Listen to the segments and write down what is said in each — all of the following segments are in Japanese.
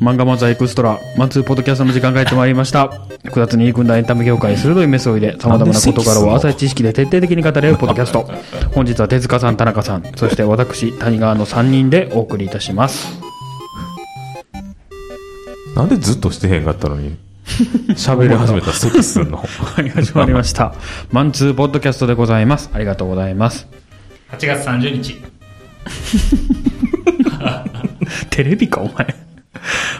漫画漫才エクストラ、マンツーポッドキャストの時間がやってまいりました。複雑に入り組んだエンタメ業界に鋭いメスを入れ、様々な事柄を浅い知識で徹底的に語れるポッドキャスト。本日は手塚さん、田中さん、そして私、谷川の3人でお送りいたします。なんでずっとしてへんかったのに、喋り始めたら咳すんのはい、始まりました。マンツーポッドキャストでございます。ありがとうございます。8月30日。テレビか、お前。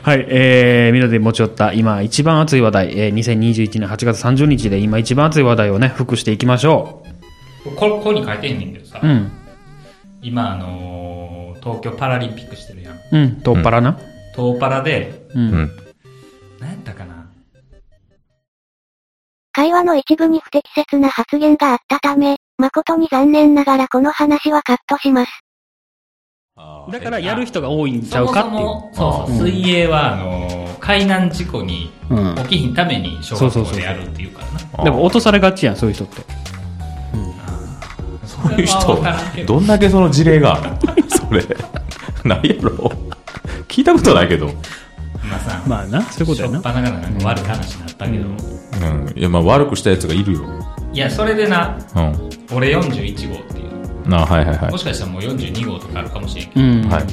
はい、えー、みんなで持ち寄った今一番熱い話題、えー、2021年8月30日で今一番熱い話題をね、復していきましょこここに書いてへんねんけどさ、う。うん。今あのー東京パラリンピックしてるやん。うん、とっぱらな。東パラで、うん。うん。何やったかな会話の一部に不適切な発言があったため、誠に残念ながらこの話はカットします。だからやる人が多いんちゃうかっていう。そもそもそうそう、うん水泳はあのー海難事故にうん起きひんために小学校でやるっていうからな。でも落とされがちやん、そういう人って。そういう人どんだけその事例があるの？それ。ないやろ聞いたことないけど。まあさ、まあな、そういうことやなしょっ。ぱながらなんか悪い話になったけど、うん。いや、まあ悪くしたやつがいるよ。いや、それでな、うん。俺41号っていう、なはいはいはいも。しかしたらもう42号とかあるかもしれんけど、うん。はい。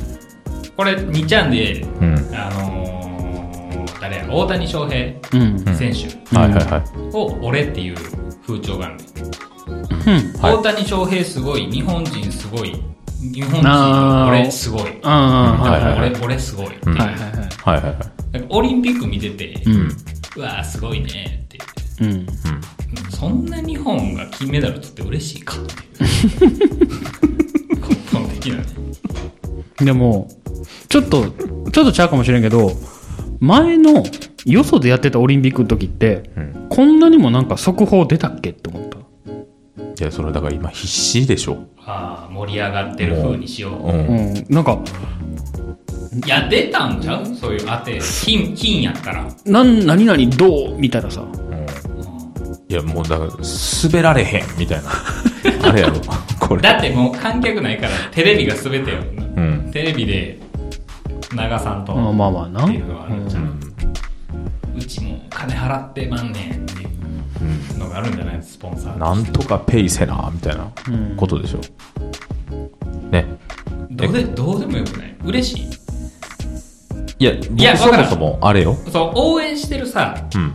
これ2ちゃんで、うん。あのー、誰や、大谷翔平うん。選手はいはいはい。を俺っていう風潮があるねうん。はい大谷翔平すごい、日本人すごい、日本人俺すごい。俺、俺すごい。うんはいはいはい。オリンピック見てて、うわーすごいねって。うん。そんな日本が金メダル取って嬉しいかっていう。根本的なね。でも、ちょっと、ちょっとちゃうかもしれんけど、前の、よそでやってたオリンピックの時って、うん。こんなにもなんか速報出たっけって思った。いや、それだから今必死でしょ。ああ、盛り上がってる風にしよう。う。うんん。なんか、いや、出たんちゃう？そういう当て。金、金やったら。なん、何々どうみたいなさ。いや、もうだから、滑られへん、みたいな。あれやろ、これ。だってもう観客ないから、テレビが全てよ。うん。テレビで、長さんと、まあまあまあな。っていうのがあるじゃうんん。うちも金払ってまんねんのがあるんじゃないスポンサー。なんとかペイせな、みたいなことでしょ。ね。どうで、どうでもよくない？嬉しい？いや、やわからん僕そもそも、あれよ。そう、応援してるさ、うん。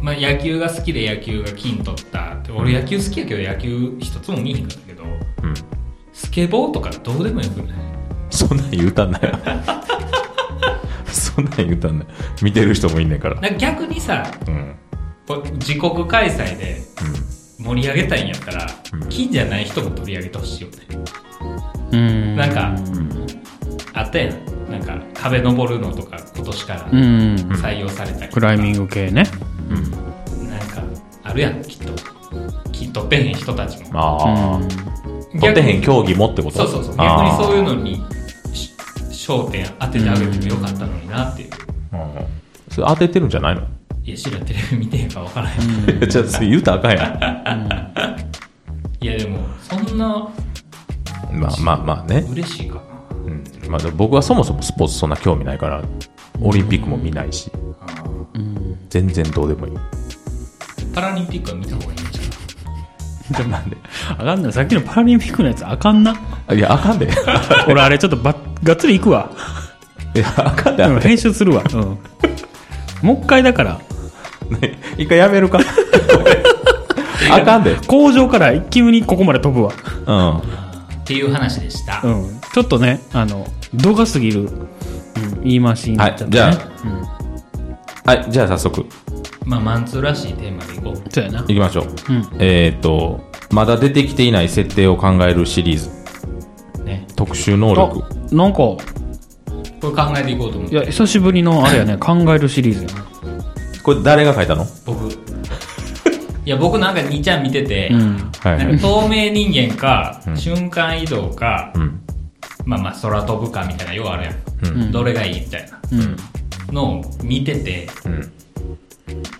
まあ、野球が好きで野球が金取ったって俺野球好きやけど野球一つも見えへんかったけどうん。スケボーとかどうでもよくない？そんなん言うたんなよ。そんなん言うたんなよ。見てる人もいんねんから。逆にさうん。自国開催で盛り上げたいんやったら、うん。金じゃない人も取り上げてほしいよね。うん。なんかあったやん。なんか壁登るのとか今年からうん。採用されたりとか。クライミング系ね。なんかあるやんきっと。金取ってへん人たちも。ああ。うん取ってへん競技もってこと？そうそうそう。逆にそういうのにし焦点当ててあげてもよかったのになっていう、うん。それ当ててるんじゃないの？いや知らんテレビ見てへんから分からへん、じゃあ、それ言うたらあかんやいやでもそんなんまあまあまあね。嬉しいかなうん。まあ僕はそもそもスポーツそんな興味ないから、オリンピックも見ないし、全然どうでもいい。パラリンピックは見た方がいいんじゃない？でもなんで、あかんない。さっきのパラリンピックのやつあかんな。あいや、あかんで。俺あれちょっとばがっつり行くわ。いや、あかんで、編集するわ。うん。もう一回だから、ね 一回やめるか。あかんで。工場から急にここまで飛ぶわ。うん。っていう話でした、うん。ちょっとね、あの、度が過ぎる、うん、言い回しになっちゃったね。はいじゃはい、じゃあ早速、まあマンツーらしいテーマでいこうそうやな行。きましょう。うん。えっ、と、まだ出てきていない設定を考えるシリーズ、ね特殊能力。あ、なんか、これ考えていこうと思っていや、久しぶりのあれやね、考えるシリーズやな。これ誰が書いたの？僕いや僕なんか2ちゃん見てて、うん。はいなんか透明人間か、うん瞬間移動か、うん。まあまあ空飛ぶかみたいなようあるやん、うん。どれがいいみたいなうん。のを見ててうん。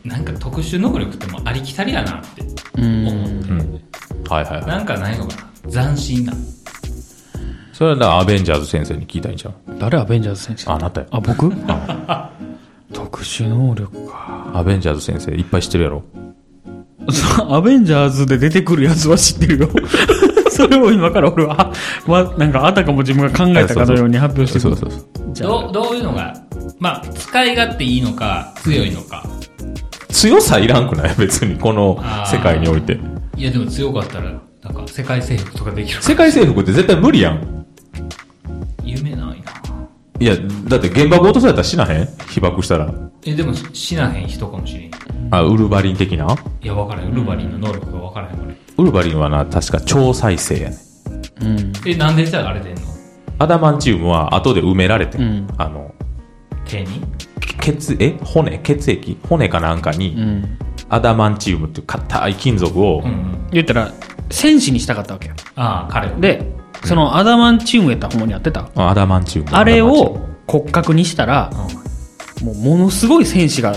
なんか特殊能力ってもうありきたりやなってうん。思って、うん。はいはいはい。なんかないのかな斬新な。それはだからアベンジャーズ先生に聞いたんじゃん。誰アベンジャーズ先生？あなたよ。あ、僕？特殊能力か。アベンジャーズ先生いっぱい知ってるやろ？そ うアベンジャーズで出てくるやつは知ってるよ。それを今から俺は、ま、なんかあたかも自分が考えたかのように発表してくる。そうそうそう。じゃあどう、どういうのが、まあ、使い勝手いいのか、強いのか。強さいらんくない？別に、この世界において。いや、でも強かったら、なんか、世界征服とかできる。世界征服って絶対無理やん。いや、だって原爆落とされたら死なへん？被爆したら。え、でも、し死なへん人かもしれん。いあ、ウルヴァリン的な？や、わからへん。ウルヴァリンの能力がわからへん、これ。ウルヴァリンはな、確か超再生やねん。うん。え、なんでじゃああれ出んの？アダマンチウムは後で埋められてん、うんあの、手に？血、え？骨？血液？骨かなんかに、うん。アダマンチウムっていう硬い金属を、うんうん。言ったら、戦士にしたかったわけよ。ああ、彼を。で、そのアダマンチウムやったらほんまにやってた。あアダマンチウム。あれを骨格にしたらう、ん。もうものすごい戦士が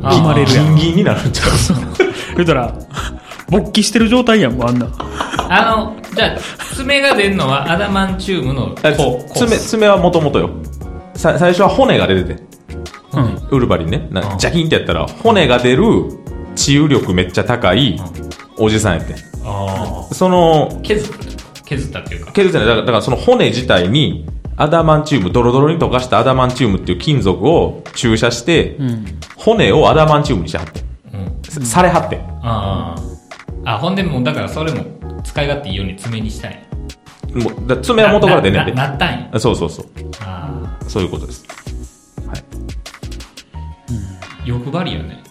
生まれるやん。ギンギンになるんちゃう？言ったら、勃起してる状態やん、もうあんな。あの、じゃあ、爪が出んのはアダマンチウムのあこう爪、爪はもともとよ。さ最初は骨が出てて。うん。ウルヴァリンね。なうんジャキンってやったら、骨が出る、治癒力めっちゃ高い、おじさんやってん。ああ。その、削った。削ったっていうか。削ってない。だからだからその骨自体に、アダマンチウム、ドロドロに溶かしたアダマンチウムっていう金属を注射して、うん。骨をアダマンチウムにしてはってん。うん。さされはってん。ああ。あ、ほんでもう、だからそれも使い勝手いいように爪にしたい。もうだ爪は元から出んねんで。なったんや。あそうそうそう。あそういうことです。はい。あ。欲張りよね。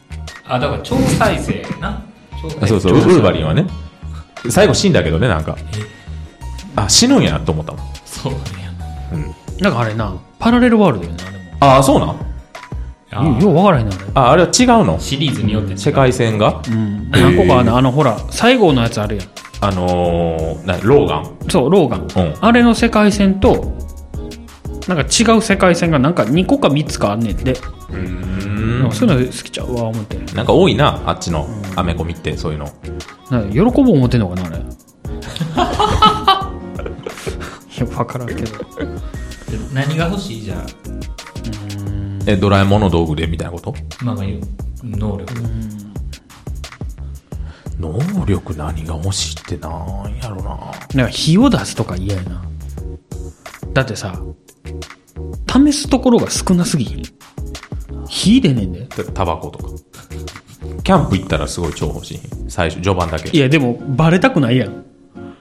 あ、だから超再生やな。超再生あそうそう、ウルヴァリンはね。最後死んだけどね、なんか。あ、死ぬんやと思ったもん。そうね。なんかあれな、パラレルワールドやな、あれも。ああ、そうなん？あよよう分からへんな、あれ。あ、あれは違うの？シリーズによって違う世界線が？うん。何個かあの、あの、ほら、最後のやつあるやん。あのー、な、ローガン。そう、ローガン。うんあれの世界線と、なんか違う世界線がなんか2個か3つかあんねんで。うん。そういうの好きちゃうわ、思って。なんか多いな、あっちのアメコミって、そういうの。なんか喜ぼう思ってんのかな、あれ。いや、分からんけど。で何が欲しい？じゃあ、え、ドラえもんの道具で？みたいなこと？まあまあ言う、能力。能力何が欲しいってなんやろな。なんか火を出すとか嫌やな。だってさ、試すところが少なすぎひん？火出ねんで。タタバコとか。キャンプ行ったらすごい超欲しい。最初、序盤だけ。いや、でも、バレたくないやん。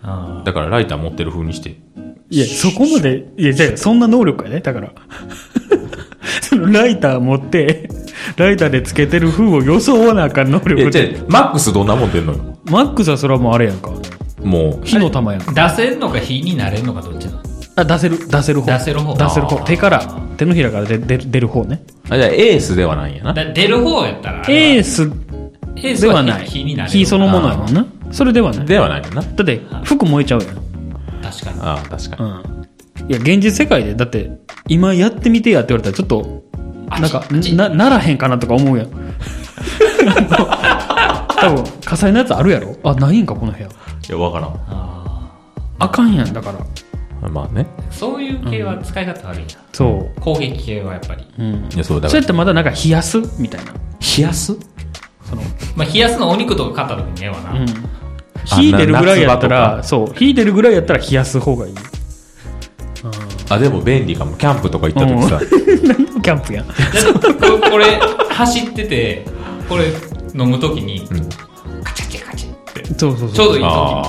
あだからライター持ってる風にして。いや、そこまで、いや、じゃあそんな能力やね、だから。そのライター持って、ライターでつけてる風を装わなあかん能え、じゃ力って。あマックスどんなもん出んのよ？マックスはそれはもうあれやんか。もう、火の玉やんか。出せるのか火になれるのかどっちなの？あ、出せる、出せる方。出せる方出せる方。手から、手のひらから出出る出る方ね。あ、じゃあエースではないんやな。だ出る方やったら、エースエースはではない。火になれる。火そのものやもんな。それではない。ではないよな。だって、服燃えちゃうやん。確かに。ああ、確かに。うん。いや、現実世界で、だって、今やってみてやって言われたら、ちょっと、なんか、な、ならへんかなとか思うやん。多分、火災のやつあるやろ？あ、ないんか、この部屋。いや、わからああかんやん、だから。ん。まあね。ーそういう系は使い方悪いな。そ攻撃系はやっぱり。う。うん。いや、そうだそれから。ってまだなんか冷やすみたいな。冷やす？まあ、冷やすのお肉とか買った時にええわな。うん。火出るぐらいやったら、とそう、火出るぐらいやったら冷やす方がいい。あ、でも便利かも。キャンプとか行った時さ。何のキャンプや？ん。これ、走ってて、これ飲む時に、カチャカチャカチャって、そうそうそう。ちょうどいい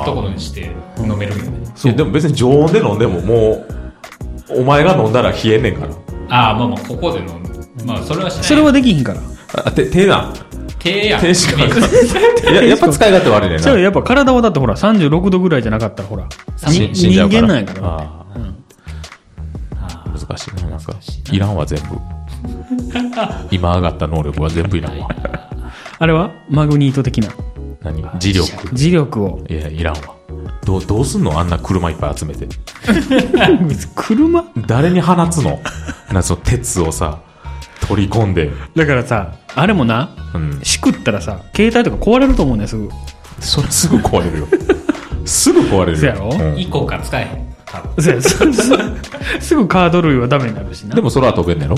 ところにして飲めるんよね。いやでも別に常温で飲んでももう、お前が飲んだら冷えんねんから。ああ、まあまあ、ここで飲む。まあ、それはしない。それはできひんから。あ、手、手な。手やん。手しかない。い や、やっぱ使い勝手悪いねんな。じゃあやっぱ体はだってほら36度ぐらいじゃなかったらほら、人間なんやから。難しいな、なんか。いらんわ、全部。今上がった能力は全部いらんわ。あれは？マグニート的な。何？磁力。磁力を。いや、いらんわ。どう、どうすんの？あんな車いっぱい集めて。車？誰に放つの？な、その鉄をさ、取り込んで。だからさ、あれもな、うん。しくったらさ、携帯とか壊れると思うねんすぐ。それすぐ壊れるよ。す すぐ壊れる。そうやろ？うん以降から使えへん。多分。そうやそうそうすぐカード類はダメになるしなで。もそれは飛べんねやろ？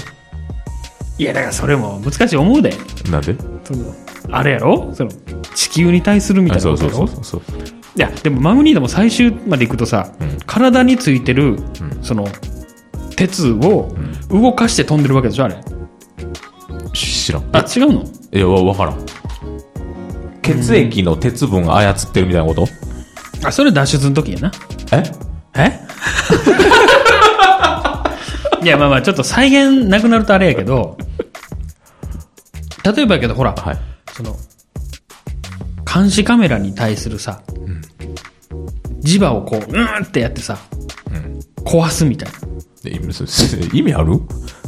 いや、だからそれも難しい思うで。なんで？そのあれやろ？その地球に対するみたいなあそうことやろ？そうそうそう。いや、でもマグニートも最終まで行くとさ、うん体についてる、その、鉄を動かして飛んでるわけでしょ、あれ。知らん。あ、違うの？いや、わわからん。血液の鉄分操ってるみたいなこと？あ、それ脱出の時やな。え？え？いや、まあまあ、ちょっと再現なくなるとあれやけど、例えばやけど、ほら、はい。その、監視カメラに対するさ、磁場をこう、うーんってやってさ、壊すみたいで意味そ意味ある？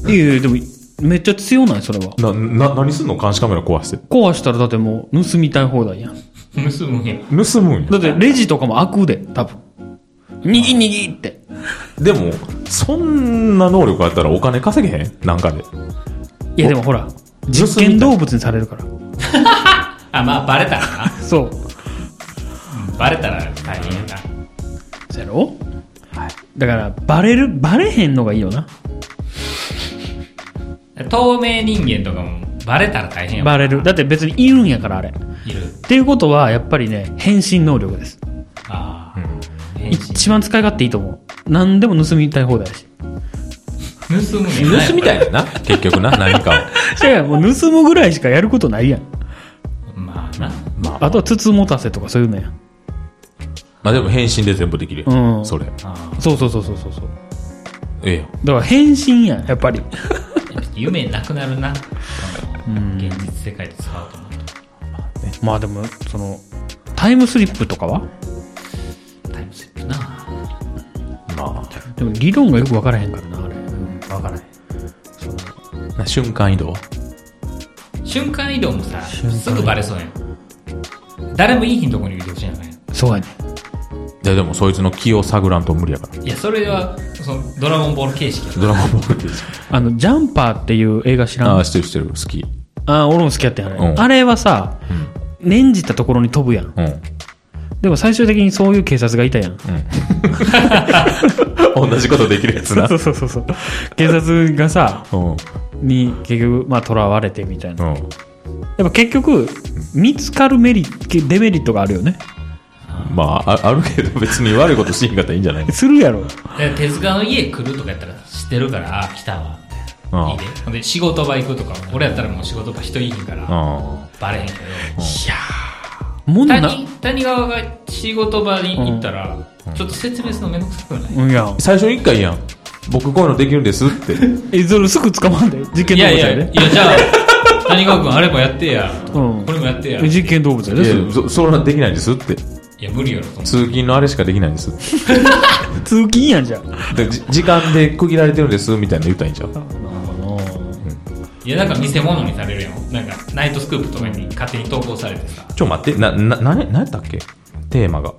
な。いやいや、でも、めっちゃ強ない、それは。な、な、何すんの？監視カメラ壊して。壊したらだってもう盗みたい放題やん。盗むんや。盗むんや。だってレジとかも開くで、多分。にぎにぎって。でも、そんな能力あったらお金稼げへん？なんかで。いやでもほら、実験動物にされるから。あ、まあ、バレたらな。そう。バレたら大変やな。そうやろ？だから、バレる、バレへんのがいいよな。透明人間とかもバレたら大変やもんバレる。だって別にいるんやから、あれ。っいる。ていうことは、やっぱりね、変身能力です。ああ。変身一番使い勝手いいと思う。何でも盗みたい放題やし。盗むんや盗みたいねんな。結局な、何かを。違うやんもう盗むぐらいしかやることないやん。まあな。まあ、あとは筒持たせとかそういうのやん。まあでも変身で全部できるやうんそれ。あそうそうそうそうそうそう。ええやん。だから変身やん、やっぱり。あ。夢なくなるな。現実世界で使おうと思うと。まあでも、その、タイムスリップとかは？タイムスリップな。までも理論がよく分からへんからな、あれ。わからない。あ、な瞬間移動瞬間移動もさ、すぐバレそうやん。誰もいい日のとこに移動しなあかんやん。そうやね。いやでもそいつの気を探らんと無理やから。いや、それは、その、ドラゴンボール形式やドラゴンボールってですあの、ジャンパーっていう映画知らん？ああ、あ知ってる知ってる。好き。あ、俺も好きやってんあれ。うんあれはさ、念じたところに飛ぶやん。うん。でも最終的にそういう警察がいたやん。同じことできるやつな。そうそうそうそう。警察がさ、うん。に結局、まあ、囚われてみたいな。うん。やっぱ結局、見つかるメリット、デメリットがあるよね。まあ、ああるけど別に悪いことしんかったらいいんじゃないするやろ。で手塚の家来るとかやったら知ってるから、あ、来たわ。うんいいで。ほんで、仕事場行くとか、俺やったらもう仕事場人いいから、うん。バレへんけど、ものな、谷谷川が仕事場に行ったら、ちょっと説明するのめんどくさくない、うん、いや。最初に一回やん。僕こういうのできるんですって。え、それすぐ捕まんで。実験いやいや、動物やで。いや、じゃあ、谷川君あれもやってや。うんこれもやってや。い実験動物やで。いやそれそ、それはできないんですって。や、無理やろ、通勤のあれしかできないんです。通勤やんじゃん。時間で区切られてるんですみたいなの言ったらいいんちゃう？う。いや、なんか見せ物にされるやん。なんか、ナイトスクープとかに勝手に投稿されてさ。ちょ、待って、な、な、な、何やったっけ？テーマが。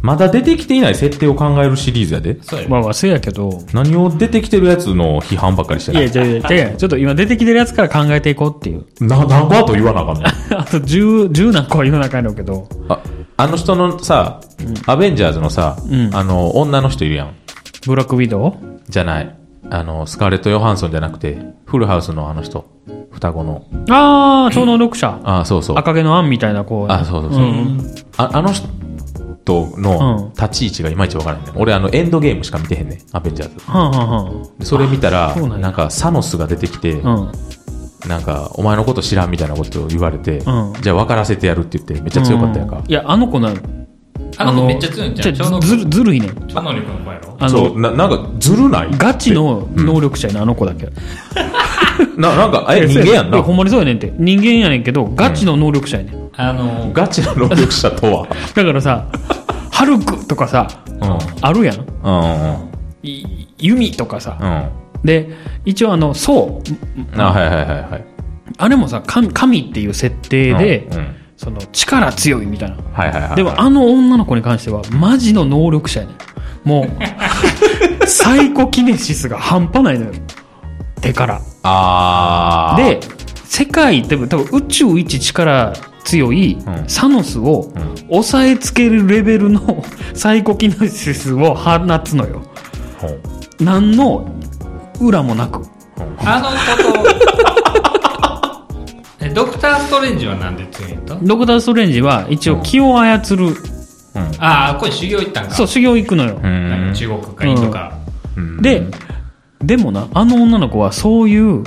まだ出てきていない設定を考えるシリーズやで。そうやで。まあまあ、せやけど。何を出てきてるやつの批判ばっかりしてい？や、ない。じゃあ、じゃあちょっと今出てきてるやつから考えていこうっていう。な、何個あと言わなあかんのあと10、10何個は世の中にあるけど。あ、あの人のさ、アベンジャーズのさ、うんあの、女の人いるやん。ブラックウィドウ？じゃない。あの、スカーレット・ヨハンソンじゃなくて、フルハウスのあの人。双子の。ああ、超能力者。あ、そうそう。赤毛のアンみたいな子。あ、そうそうそう。んああの人うんの立ち位置がいまいちわからんねん。俺、あの、エンドゲームしか見てへんねん。アベンジャーズ。はんはんはん。でそれ見たら、そうなんやなんか、サノスが出てきて、うん。なんか、お前のこと知らんみたいなことを言われて、うんじゃあ分からせてやるって言って、めっちゃ強かったやんかう。いや、あの子な、あの子めっちゃ強いんじゃん。ずる、ずるいねん。超能力の子やろあの、そう、な、なんか、ずるないガチの能力者やな、あの子だけ。な、なんか、え、人間やんないほ。んまにそうやねんって。人間やねんけど、ガチの能力者やねん。あの、ガチの能力者とは。だからさ、ハルクとかさ、うん。うんあるやん。うんい弓とかさ。うん。うん。で、一応あの、そう。あ、はいはいはいはい。あれもさ、神神っていう設定で、うんうんその、力強いみたいな。はいはいはい。でも、あの女の子に関しては、マジの能力者やねん。もう、サイコキネシスが半端ないのよ。手から。あー。で、世界、でも多分宇宙一力強いうんサノスを抑えつけるレベルのサイコキネシスを放つのよ。ほう何の裏もなく。あのこと、えドクターストレンジはなんで強いんとドクター・ストレンジは一応気を操る、ああ、これ修行行ったんか。そう、修行行くのよ。中国かインドか。うんで、でもな、あの女の子はそういう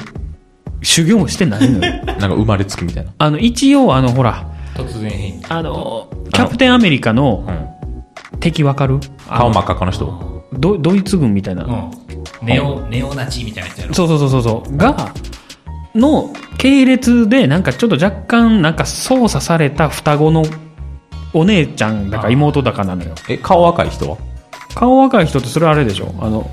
修行をしてないのよ。なんか生まれつきみたいな。あの、一応あの、ほら、突然変異。あの、キャプテンアメリカのうん。敵わかる？顔真っ赤っかの人？ドドイツ軍みたいな。うん。ネオ、ネオナチみたいなやつやろ？そうそうそうそうそう。が、の系列で、なんかちょっと若干、なんか操作された双子のお姉ちゃんだか妹だかなのよ。え、顔赤い人は？顔若い人ってそれあれでしょ？あの、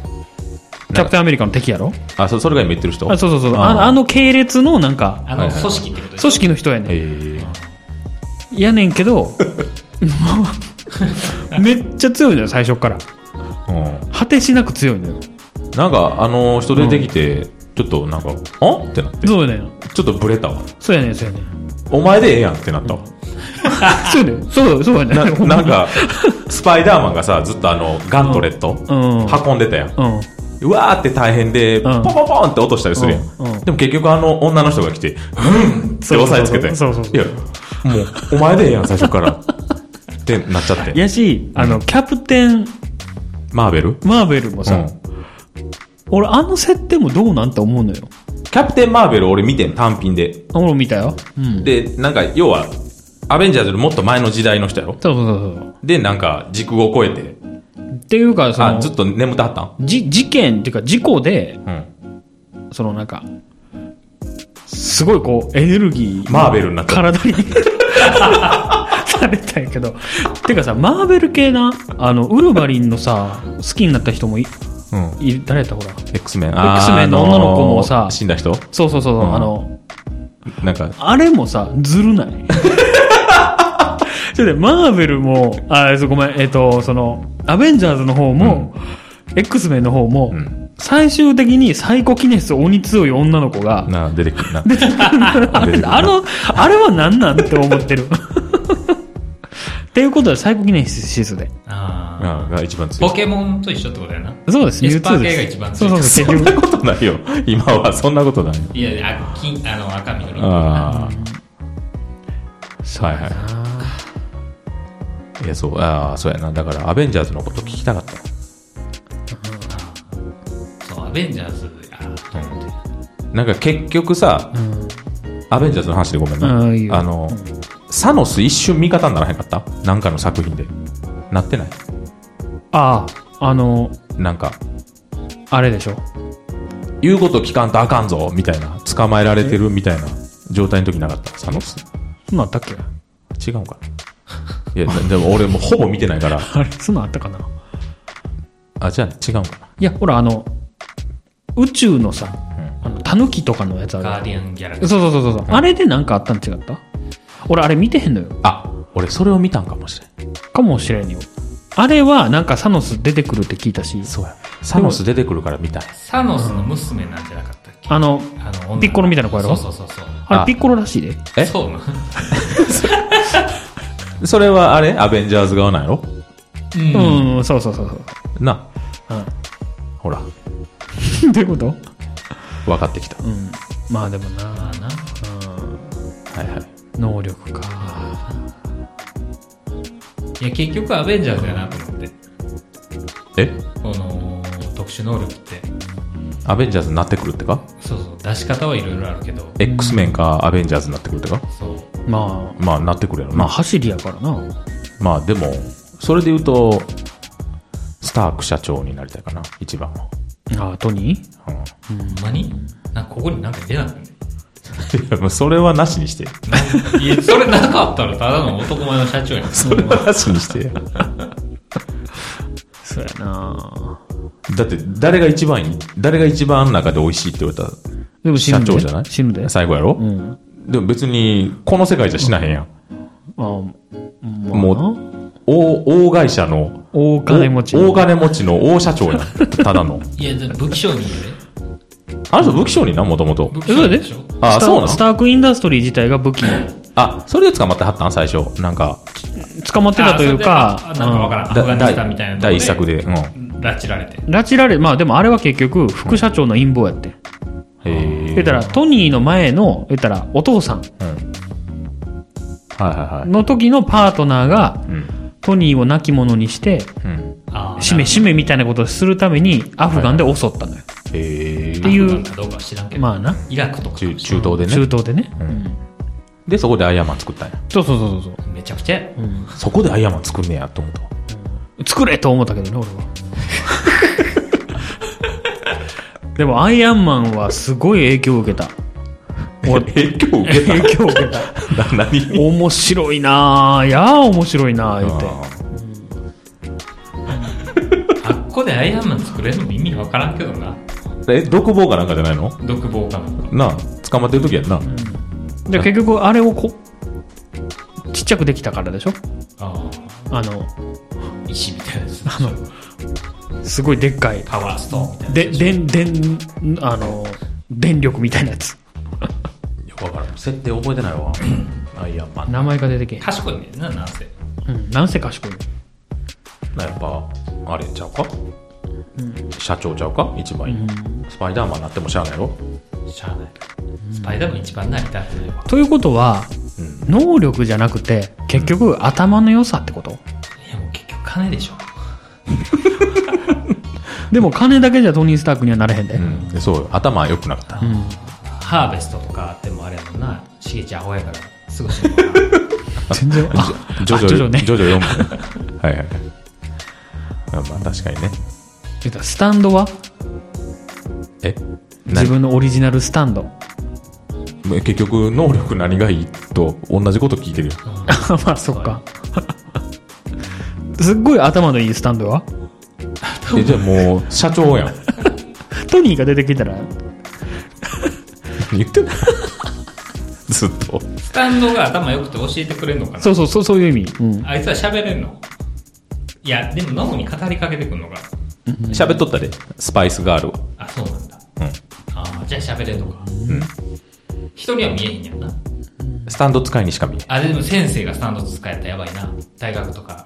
キャプテンアメリカの敵やろ？あ、そそれが今言ってる人？あそうそうそう。あのあの系列のなんか、あの、組織ってこと組織の人やねん。えやねんけど、めっちゃ強いのよ、最初から。えうん。果てしなく強いのよ。なんか、あの人出てきて、ちょっとなんか、あ？ってなって。そうやねん。ちょっとブレたわ。そうやねん、そうやねん。お前でええやんってなったわ。そうやねん。そう、そうやねん。ななんか、スパイダーマンがさ、ずっとあの、ガントレット、うん運んでたやん。うん。うわーって大変で、んポンポンポンって落としたりするやん。でも結局あの女の人が来て、うんって押さえつけて。そうそうそういや、もう、お前でええやん、最初から。ってなっちゃって。やし、あの、キャプテン、マーベル？マーベルもさ、うん。俺あの設定もどうなんて思うのよ。キャプテンマーベル俺見てん、単品で。俺も見たよ。うん。で、なんか、要は、アベンジャーズよりもっと前の時代の人やろ？そうそうそうで、なんか、時空を超えて。っていうか、そあ、のず、っと眠ってはったん？じ、事件っていうか事故で、うん。そのなんか、すごいこう、エネルギー。マーベルになった体に。されたんやけど。てかさ、マーベル系な、あの、ウルヴァリンのさ、好きになった人もい、うん。い誰やったほら。X メン。X メンの女の子もさあのー死んだ人？そうそうそう、うん。あの、なんか、あれもさ、ずるない？ちょっとねマーベルも、あ、ごめん、えっ、と、その、アベンジャーズの方も、X メンの方も、ん。最終的にサイコキネス鬼強い女の子が、な、出てくるな。あれ、あの、あれは何なんって思ってる。っていうことはサイコキネシスで。ああが一番強い。ーポケモンと一緒ってことやな。そうです、エスパー U2 系。が一番強いそうそうそう、そんな。ことないよ。今はそんなことない。いやいや、あ金、あの、赤緑。ああ。はいはい。いや、そう、ああ、そうやな。だから、アベンジャーズのこと聞きたかった。そう、アベンジャーズや。なんか結局さ、アベンジャーズの話でごめんな。あの、サノス一瞬味方にならへんかった？なんかの作品で。なってない？ああ、あの、なんか、あれでしょ？言うこと聞かんとあかんぞ、みたいな。捕まえられてるみたいな状態の時なかった？サノス？そんなんあったっけ？違うんかな？いや、でも俺もうほぼ見てないから。あれ、そんなんあったかな？あ、じゃあ違うんかいや、ほら、あの、宇宙のさ、あの、タヌキとかのやつあるガーディアンギャラクそうシー。そうそうそう。あれでなんかあったん違った？俺、あれ見てへんのよ。な。あ、俺それを見たんかもしれん。かもしれんよ。あれは、なんかサノス出てくるって聞いたし、そうや。サノス出てくるから見たい。サノスの娘なんじゃなかったっけ？あの、あの、女ピッコロみたいな子やろ？そうそうそうそう。ああれピッコロらしいで。え？そうな。それはあれ？アベンジャーズ側なんやろ？うん。うん、そうそうそうそう。な。うん。ほら、どういうこと？分かってきた。うん。まあでもな、まあな。はいはい。能力か。いや、結局アベンジャーズやなと思って。え？この、特殊能力って。アベンジャーズになってくるってか？そうそう、出し方はいろいろあるけど。?X メンかアベンジャーズになってくるってか？そう。まあ、まあ、なってくるやろまあな。走りやからな。まあ、でも、それで言うと、スターク社長になりたいかな、一番は。あ、トニー？ほんまになんかここになんか出なくて。いや、もうそれはなしにして。いや、それなかったらただの男前の社長やん。それはなしにして。そうやなだって、誰が一番いい誰が一番あん中で美味しいって言われた社長じゃない？死ぬで。最後やろ、うん。でも別に、この世界じゃ死なへんやん。あ、まあなもう、大、大会社の、大金持ち。大金持ちの大社長やん。ただの。いや、でも武器商人やで。あの人武器商人な、もともと。武器商人でしょ？あスタそうなんスタークインダストリー自体が武器の。あ、それで捕まってはったん？最初？なんか、捕まってたというかなんかわからん。アだフガニスタンみたいな第一作で。うん。拉致られて。うん拉致られ、まあでもあれは結局、副社長の陰謀やってん。へえ。言ったら、トニーの前の、言ったら、お父さんうん。はいはいはい。の時のパートナーが、うん。トニーを亡き者にして、うん。あしめしめみたいなことをするために、アフガンで襲ったのよ。へえって。いうかどうかは知らんけど。まあな、イラクとか。中中東で中ね。東でね。で、そこでアイアンマン作ったんや。そうそうそうそう。めちゃくちゃや。そこでアイアンマン作んねやと思ったわ。作れと思ったけどね、俺は。でも、アイアンマンはすごい影響を受けた。俺 影響受けた？影響を受けた。な何？に面白いなぁ。いやー面白いなぁ、言うて。あっこでアイアンマン作れるのも意味わからんけどな。え、独房かなんかじゃないの？独房かなんか。なあ、捕まってる時やんな。で、結局、あれをこ、ちっちゃくできたからでしょ？ああの、あ、石みたいなやつ。あの、すごいでっかい。パワーストーンみたいなで、やつ。でん、でん、あの、電力みたいなやつ。いや、わからん。設定覚えてないわ。アイアンマン。名前が出てけん。賢いねんな、なんせ。うん、なんせ賢い。なやっぱ、あれちゃうか、社長ちゃうか？一番いい、スパイダーマンになってもしゃあないやろしゃあない。スパイダーマン一番なりたいというということは、うん。能力じゃなくて、結局、頭の良さってこと？いや、もう結局金でしょ。でも、金だけじゃトニー・スタークにはなれへんで。うん、でそうよ頭良くなかった。ハーベストとかあってもあれやもんな。しげちアホやから、すぐ。全然、あ、ジョジョ、あジョ。はいはいまあ確かにね。言ったらスタンドは？え？自分のオリジナルスタンド。何結局、能力何がいいと同じこと聞いてるよ。まあ、そっか。すっごい頭のいいスタンドは？え、じゃあもう、社長やん。トニーが出てきたら、何言ってんのずっと。スタンドが頭良くて教えてくれんのかな？そうそう、そうそういう意味。うん。あいつは喋れんの？いや、でも脳に語りかけてくんのか。喋っとったで、スパイスガールは。あ、そうなんだ。うん。ああ、じゃあ喋れんのか。うん。人には見えへんやんな。スタンド使いにしか見えあ、でも先生がスタンド使えたらやばいな。大学とか、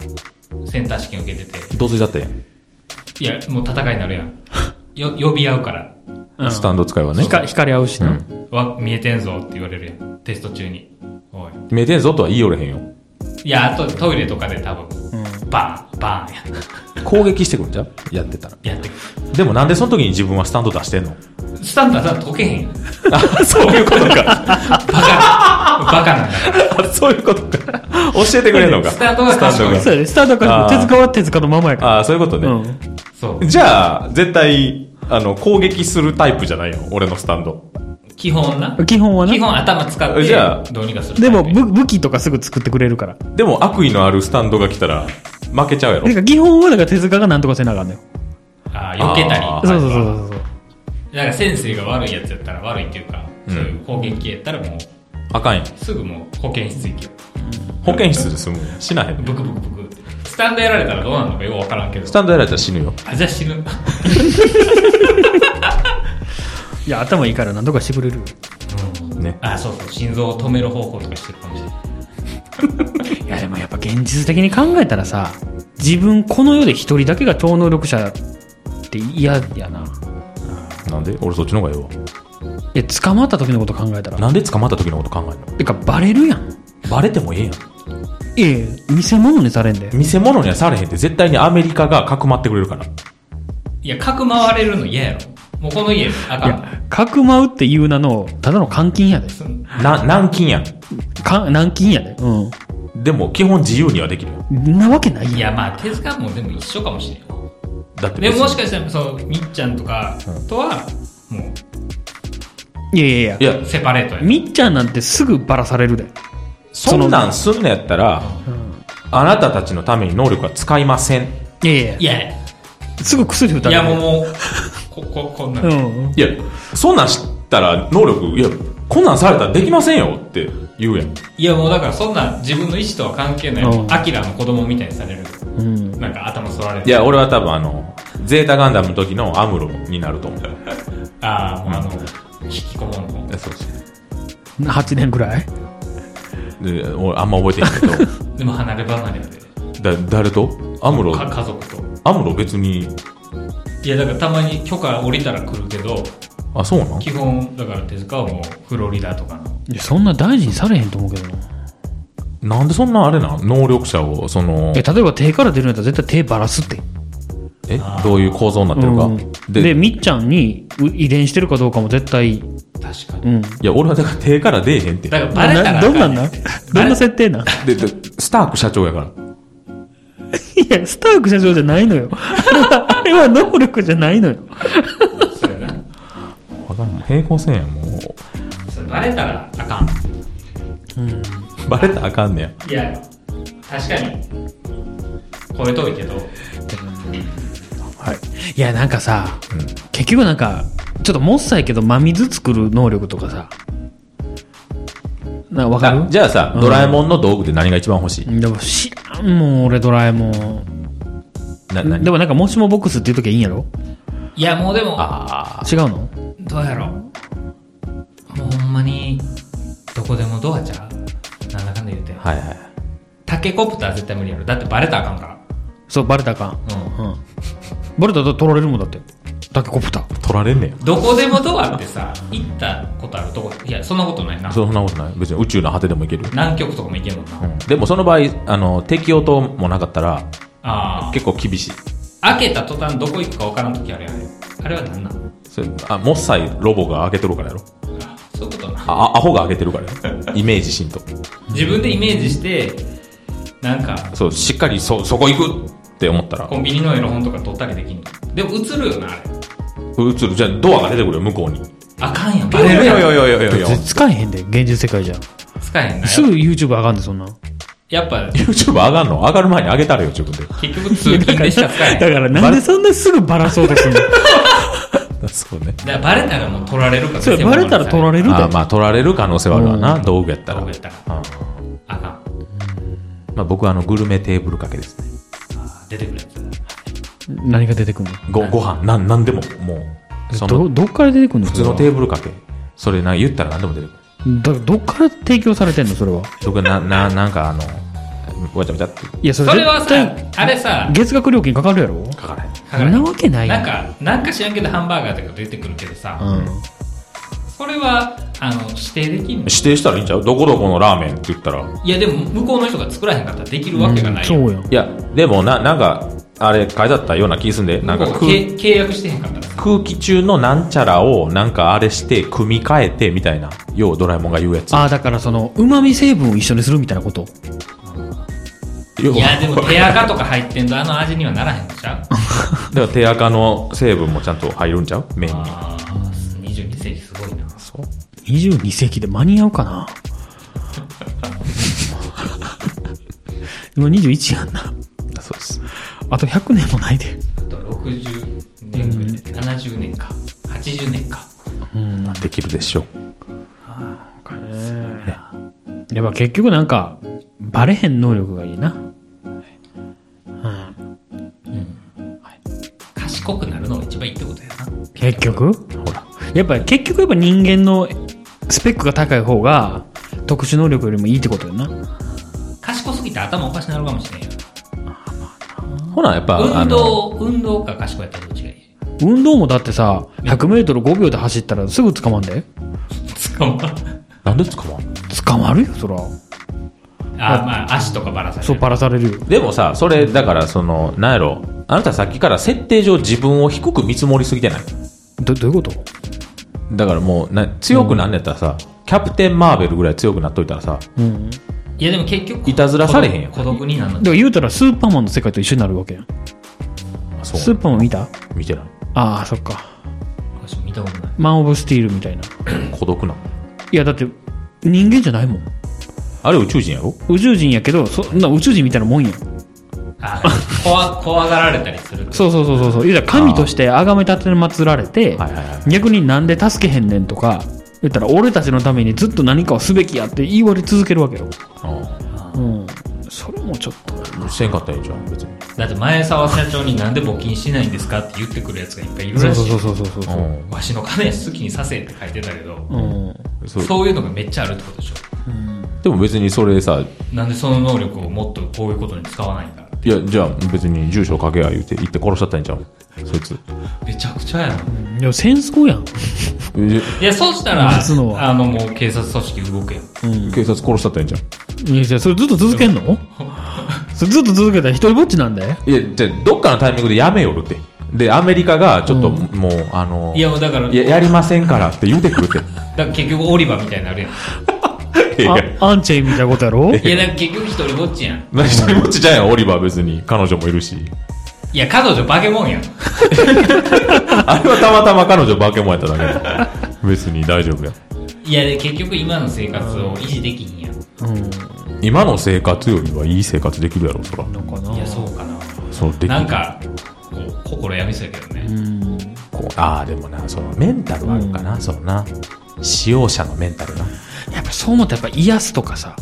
センター試験受けてて。ん。どうせだったやん。いや、もう戦いになるやん。よ、呼び合うから。うんスタンド使いはね。光光り合うしな。わ、見えてんぞって言われるやん。テスト中に。おい。見えてんぞとは言いよれへんよ。いや、あとトイレとかで多分、バーン、バーンや。攻撃してくるんじゃんやってたら。やってくでもなんでその時に自分はスタンド出してんの？スタンドは解けへんやん。あ、そういうことか。バカ、バカなんだから。そういうことか。教えてくれんのか。スタンドがスタンドがそうやね。スタンドからあー手塚は手塚のままやから。ああ、そういうことね。うん。そう。じゃあ、絶対、あの、攻撃するタイプじゃないよ。俺のスタンド。基本な？基本はな基。本頭使って、じゃあどうにかする。でも、武武器とかすぐ作ってくれるから。でも悪意のあるスタンドが来たら、負けちゃうやろだか。ら基本はだから手塚がなんとかせなあかんのよ。あー避けたり。あーそうそうそうそう。だから先生が悪いやつやったら悪いっていうか、そういう攻撃やったらもう、あかんやん。すぐもう保健室行けよ。保健室で済むやん。死なへん。ブクブクブクって。スタンドやられたらどうなるのかよくわからんけどス。タンドやられたら死ぬよ。あ、じゃあ死ぬ。いや、頭いいから何とかしてくれるよ。ね。あ、そうそう。心臓を止める方法とかしてるかもしれない。いや、でもやっぱ現実的に考えたらさ、自分この世で一人だけが超能力者って嫌やな。なんで？俺そっちの方がえいや、捕まった時のこと考えたえわ。ら。なんで捕まった時のこと考えるてか、バレるやん。のバレてもええやん。ええ、偽物にされんで。見せ物にはされへんって絶対にアメリカがかくまってくれるから。いや、かくまわれるの嫌やろ。もうこの家、あかん。いや、かくまうっていう名の、ただの監禁やで。な、軟禁やん。か、軟禁やで。うでも基本自由にはできるよ。ん。なわけないやん。いや、まあ、手塚もでも一緒かもしれんよ。だってでももしかかしたら、そう、みっちゃんとかとは、もいやいやいやい。や、う、セパレートや。みっちゃんなんてすぐバラされるで。そんなんすんのやったら、あなたたちのために能力は使いません。いやいやいやいや、すぐ薬打たいやれる。もうもう、こ、こ、こんなうの。ん。いや、そんなん知ったら能力、いや、こんなんされたらできませんよって言うやん。いやもうだからそんな自分の意思とは関係ない。うんアキラの子供みたいにされる。うん。なんか頭剃られて。いや、俺は多分あの、ゼータガンダムの時のアムロになると思う。ああ、もうあの、引きこもんの。そうそう。8年ぐらい？で俺あんま覚えてないけど、でも離れ離れで。だ誰と？アムロ、か家族と。アムロ別に、いや、だからたまに許可降りたら来るけど、あ、そうなん基本、だから手塚はもうフロリダとかの。いやそんな大事にされへんと思うけどな。なんでそんなあれな能力者を、そのえ、、例えば手から出るんやったら絶対手ばらすって。え？どういう構造になってるか？うんでみっちゃんにう遺伝してるかどうかも絶対、確かに。うん。いや、俺はだから手から出えへんって。だからバレたらあかどんなんなん？ねどんな設定なん？で、で、スターク社長やから。いや、スターク社長じゃないのよ。あれは能力じゃないのよ。そうやな。わかんない。平行線やん、もそれバレたらあかん。う。バレたらあかんねや。いや、確かに。超えといけど、はい。いや、なんかさ、うん結局なんか、ちょっともっさいけど、真水作る能力とかさ。な、わかる？あじゃあさ、ドラえもんの道具って何が一番欲しい？でも知らんもん、俺ドラえもん。な、何でもなんか、もしもボックスって言うときはいいんやろ？いや、もうでも、あ違うの？どうやろう？もうほんまに、どこでもドアちゃう？なんだかんだ言うて。あ。はいはい。タケコプター絶対無理やろ。だってバレたらあかんから。そう、バレたらあかん。うん。うん。バレたら取られるもんだって。タケコプター。取られんねや。どこでもドアってさ、行ったことあるとこ、いや、そんなことないな。そんなことない。別に宇宙の果てでも行ける。南極とかも行けんもんな。うん。でもその場合、あの、適応灯もなかったら、ああ。結構厳しい。開けた途端どこ行くか分からん時あるやん。あれは何なのそれあ、もっさいロボが開けとるからやろ。あそういうことな。あ、あアホが開けてるからやろ。イメージしんと。自分でイメージして、なんか、そう、しっかりそ、そこ行くって思ったら、コンビニのエロ本とか撮ったりできんの？でも映るよな、あれ。映る。じゃあドアが出てくるよ、向こうに。あかんやん。いバレるやん。やいやいやいやいやいや。使えへんで、現実世界じゃ。使えへんな。すぐ YouTube 上がんで、そんなん。やっぱ、YouTube 上がんの？上がる前に上げたらよ、自分で。結局通勤でしか使えへん。だからなんでそんなすぐバラそうとするの？そうね。だバレたらもう取られるからそれバレたら取られるで。あまあ、取られる可能性はあるわな、道具やったら。道具やったらうんあかん。まあ、僕はあの、グルメテーブル掛けですね。あ出てくるやつ。何が出てくるの？ご、ご飯、なん、なんでも、もう、その、ど、どっから出てくるの？普通のテーブル掛け。それな、言ったら何でも出てくる。だからどっから提供されてんの？それは。僕はな、な、なんかあの、わちゃわちゃっていや、それそれは絶対さ、あれさ、月額料金かかるやろ？書かれへん。そんなわけないやんなんか、なんか知らんけどハンバーガーとか出てくるけどさ、うん。それは、あの、指定できんの？指定したらいいんちゃう？どこどこのラーメンって言ったら。いや、でも、向こうの人が作らへんかったらできるわけがないよ。そうやん。いや、でもな、なんか、あれ書いてあったような気すんで、なんか契契約してへんかったらさ。空気中のなんちゃらをなんかあれして組み替えてみたいな。ようドラえもんが言うやつ。ああ、だからその、旨味成分を一緒にするみたいなこと？いや、でも手垢とか入ってんとあの味にはならへんのちゃう？だから手垢の成分もちゃんと入るんちゃう？麺に。ああ、22世紀すごいな。そう。22世紀で間に合うかな？今21やんな。そうです。あと100年もないで。あと60年ぐらいで、70年か。80年か。できるでしょう。やっぱ結局なんか、バレへん能力がいいな。賢くなるのが一番いいってことやな。結局？ほら。やっぱ結局やっぱ人間のスペックが高い方が特殊能力よりもいいってことよな。賢すぎて頭おかしなるかもしれんよ。ほな、やっぱ、運動、運動か賢いやったらどっちがいい？運動もだってさ、100メートル5秒で走ったらすぐ捕まんで。捕まなんで捕まんの？捕まるよ、そら。あ、まあ、足とかばらされる。そう、バラされるよ。でもさ、それ、だから、その、なんやろ。あなたさっきから設定上自分を低く見積もりすぎてない？ど、どういうこと？だからもう、な強くなんねやったらさ、キャプテンマーベルぐらい強くなっといたらさ、うん。いや、でも結局、いたずらされへんやん孤独になるのだから言うたらスーパーマンの世界と一緒になるわけやん。そうスーパーマン見た？見てない。ああ、そっか。私見たことない。マン・オブ・スティールみたいな。孤独な。いや、だって、人間じゃないもん。あれ宇宙人やろ？宇宙人やけど、そんな宇宙人みたいなもんやん。あ、怖、怖がられたりする。そうそうそうそうそう。言うたら神として崇め立て祀られて、はいはいはい。逆になんで助けへんねんとか、言ったら俺たちのためにずっと何かをすべきやって言われ続けるわけよ。うん。それもちょっと。うん。せんかったらいいじゃん、別に。だって前澤社長になんで募金しないんですかって言ってくるやつがいっぱいいるらしい。そうそうそうそうそうそう。うん。わしの金好きにさせって書いてたけど、うん。そうそういうのがめっちゃあるってことでしょ。でも別にそれさ、なんでその能力をもっとこういうことに使わないんだいや、じゃあ別に住所書けや言うて、行って殺しちゃったんちゃう？そいつ。めちゃくちゃやな。いや、戦争やん。えいや、そうしたら、のはあの、もう警察組織動くやん。警察殺しちゃったんちゃいや、じゃあそれずっと続けんの？それずっと続けたら一人ぼっちなんでういや、じゃあどっかのタイミングでやめよるって。で、アメリカがちょっともう、あの、いや、だから、いや、やりませんからって言うてくるって。だから結局オリバーみたいになるやん。アンチェインみたいなことやろ？いや、だから結局一人ぼっちやん。何一人ぼっちじゃんやん、オリバー別に。彼女もいるし。いや、彼女化け物やん。あれはたまたま彼女バケモンやっただけだ。別に大丈夫や。いや、で結局今の生活を維持できひんやん。うん。今の生活よりはいい生活できるやろ、そら。のかな？いや、そうかな。そう、できる。なんか、こう、心やみそうやけどね。うん。こうああ、でもな、そのメンタルはあるかな、そうな。使用者のメンタルな。やっぱそう思ったらやっぱ癒すとかさ。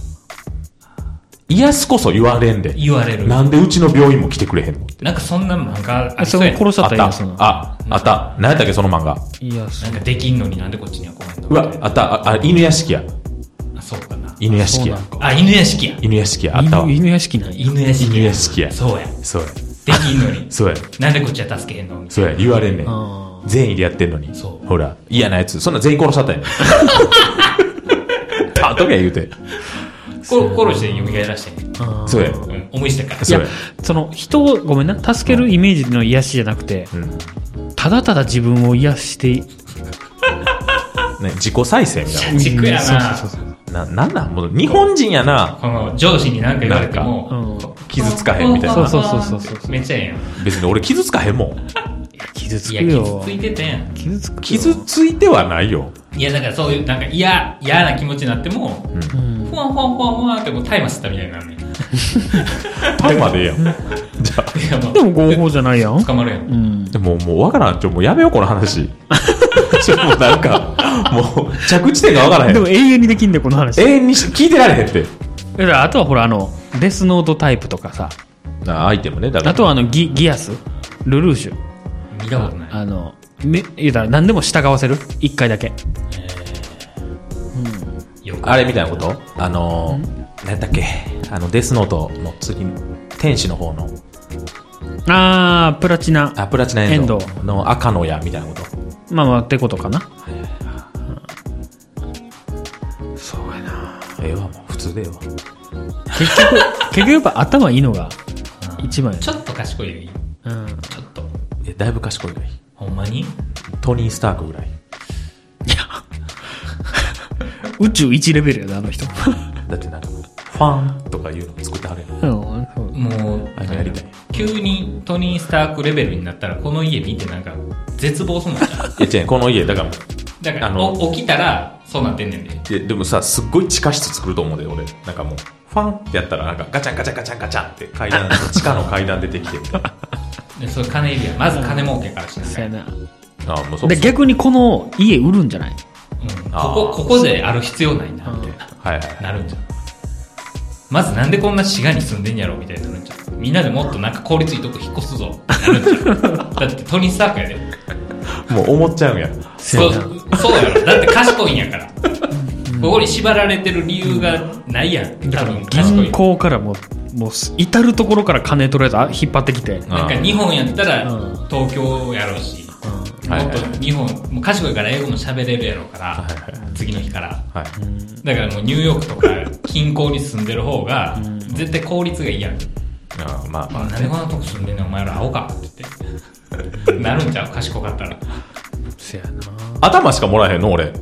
癒すこそ言われんで。言われる。なんでうちの病院も来てくれへんのって。なんかそんな漫画ありそそうやん。れ殺しちゃあったったら癒すの。あ、あった。何やったっけ、その漫画。癒すなん。かできんのになんでこっちには来ないの？うわ、あった。あ、あ犬屋敷や。あ、そうかな。犬屋敷やあ、犬屋敷や。犬屋敷や。あったわ犬。犬屋敷なんや。犬屋敷犬屋敷や。そうや。そうや。できんのに。そうや。なんでこっちは助けへんの？みたいそうや。言われんねん。あ善意でやってんのに。ほら、嫌なやつ。そんな全員殺しちゃったんやねん。たとけ言うて。殺して蘇らして。そうや。うん思いしたから。いやその人を、ごめんな、助けるイメージの癒しじゃなくて、うん。ただただ自分を癒して、ね、自己再生みたい社畜 やな。そうそうそうな。な、なんなん？もう日本人やな。この上司に何か言われてうも、ん。傷つかへんみたいな。そうそうそうそうそうめっちゃええやん。別に俺傷つかへんもん。傷ついや、傷つ。いてたやん。傷つくよ。傷ついてはないよ。いや、だからそういう、なんか嫌、嫌な気持ちになっても、うんふわんふわんふわんふわんってもうタイマー吸ったみたいになるねん。いタイマーでええやん。じゃあ。でも合法じゃないやん。捕まるやん。うん。でももうわからん。ちょ、もうやめよう、この話。ちょ、もうなんか、もう、着地点がわからへん。でも永遠にできんで、この話。永遠にし聞いてられへんって。だからあとはほら、あの、デスノートタイプとかさ、あアイテムね。だから。あとはあの、ギギアス、ルルーシュ。見たことない。あの、め、言うたら何でも従わせる？一回だけ。よくあれみたいなこと？あのー、何やったっけ？あの、デスノートの次に、天使の方の、あー、プラチナ。あ、プラチナエンドの赤の矢みたいなこと？まあまあ、ってことかな。そうやな。ええわ、もう普通でええわ。結局、結局やっぱ頭いいのが一番や。ちょっと賢いよいい。うん。ちょっと。え、だいぶ賢いがいい。ほんまに？トニー・スタークぐらい。宇宙1レベルやで、あの人。だってなんか、ファンとかいうの作ってはるやん。うん。そうもう、あれやりたい。急にトニー・スタークレベルになったら、この家見てなんか、絶望すんのじゃん。いや、違う、この家、だから、だから、あのお起きたら、そうなってんねんで。いやでもさ、すっごい地下室作ると思うで、俺。なんかもう、ファンってやったら、なんかガチャンガチャンガチャンガチャンって階段、地下の階段出てきてみたいな。で、それ金いるやん。まず金儲けからしなそうやさい。な。あもうそうで、逆にこの家売るんじゃない？うん。あーここ、ここである必要ないな、みたいはいはい。な。なるんじゃん。まずなんでこんな滋賀に住んでんやろみたいになるんじゃん。みんなでもっとなんか効率いいとこ引っ越すぞってなるんじゃん。だってトニー・スタークやで。もう思っちゃうんや。そう、そうやろ。だって賢いんやから。ここに縛られてる理由がないやん。多分賢い銀。行からもう、もう、至るところから金とりあえずあ引っ張ってきて。なんか日本やったらうん東京やろうし、はいもっと日本、もう賢いから英語も喋れるやろうから、次の日から。はい。だからもうニューヨークとか近郊に住んでる方が、絶対効率がいいやん。あまあまあなんでこんなとこ住んでんねんお前ら青かって言って。なるんちゃう賢かったら。せやな。頭しかもらえへんの俺。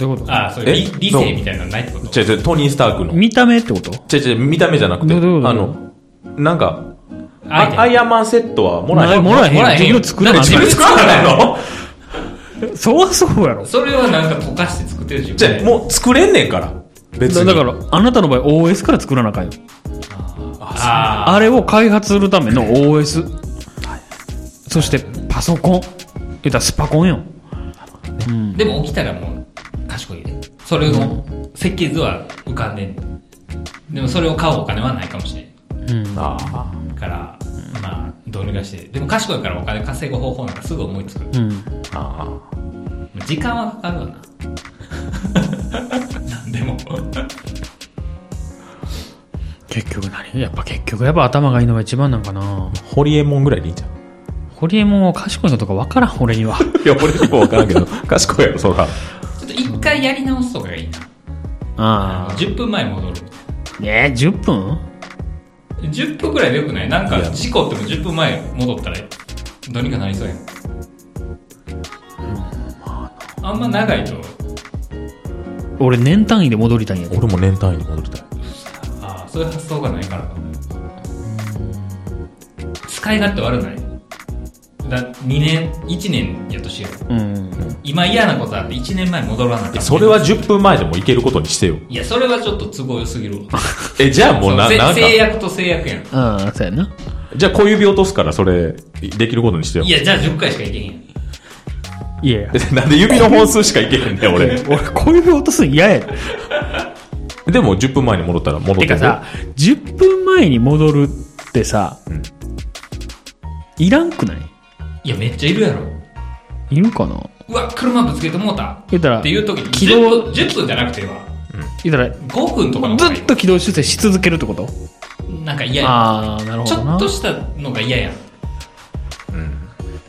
どういうこと？ああ、そういうえ？理理性みたいなのないってこと？違う違う、トニー・スタークの。違見た目ってこと？う違う、見た目じゃなくて、どういうこと？あの、なんか、アイテムあアイアンマンセットはもらえへん。ないもらえへんもらえへんよ自分で作らなだって自分で作らないの？そりゃそうやろ。それはなんか溶かして作ってる自じゃあ。もう作れんねんから。別に。だだから、あなたの場合 OS から作らなあかんよ。ああ。あれを開発するための OS。そして、パソコン。言ったらスパコンよ。うん。でも起きたらもう賢いで。それの設計図は浮かんでんでもそれを買うお金はないかもしれん。うん。ああ。から、まあ、どうにかして。でも賢いからお金稼ぐ方法なんかすぐ思いつく。うん。あ時間はかかるわな。なんでも。結局何？やっぱ結局やっぱ頭がいいのが一番なんかなホリエモンぐらいでいいんじゃん。ホリエモンは賢いのとかわからん、俺には。いや、俺にもわからんけど、賢いやろ、そら。ちょっと一回やり直すとかがいいな。ああ。10分前に戻る。えー、10分？10分くらいでよくない？なんか事故っても10分前戻ったらどうにかなりそうやん。あんま長いと、俺年単位で戻りたいんやけど。俺も年単位に戻りたい。ああ、そういう発想がないからか。使い勝手悪ない？だ2年、1年やとしよう。うん。今嫌なことあって1年前に戻らなかった。それは10分前でもいけることにしてよ。いや、それはちょっと都合良すぎるわ。え、じゃあもうな、なんか、制約と制約やん。ああ、そうやな。じゃあ小指落とすからそれ、できることにしてよい。や、じゃあ10回しかいけへんやん。いやいや。なんで指の本数しかいけへんねん、俺。俺、こういう落とすの嫌やで。でも10分前に戻ったら戻っててかさ、10分前に戻るってさ、うんいらんくない？いや、めっちゃいるやろ。いるかな？うわ、車ぶつけてもうた。言ったらっていう時に、起動10分、10分じゃなくては、言ったら、5分とかの方がいいずっと軌道修正し続けるってこと？なんか嫌やん。ああ、なるほちょ。っとしたのが嫌やん。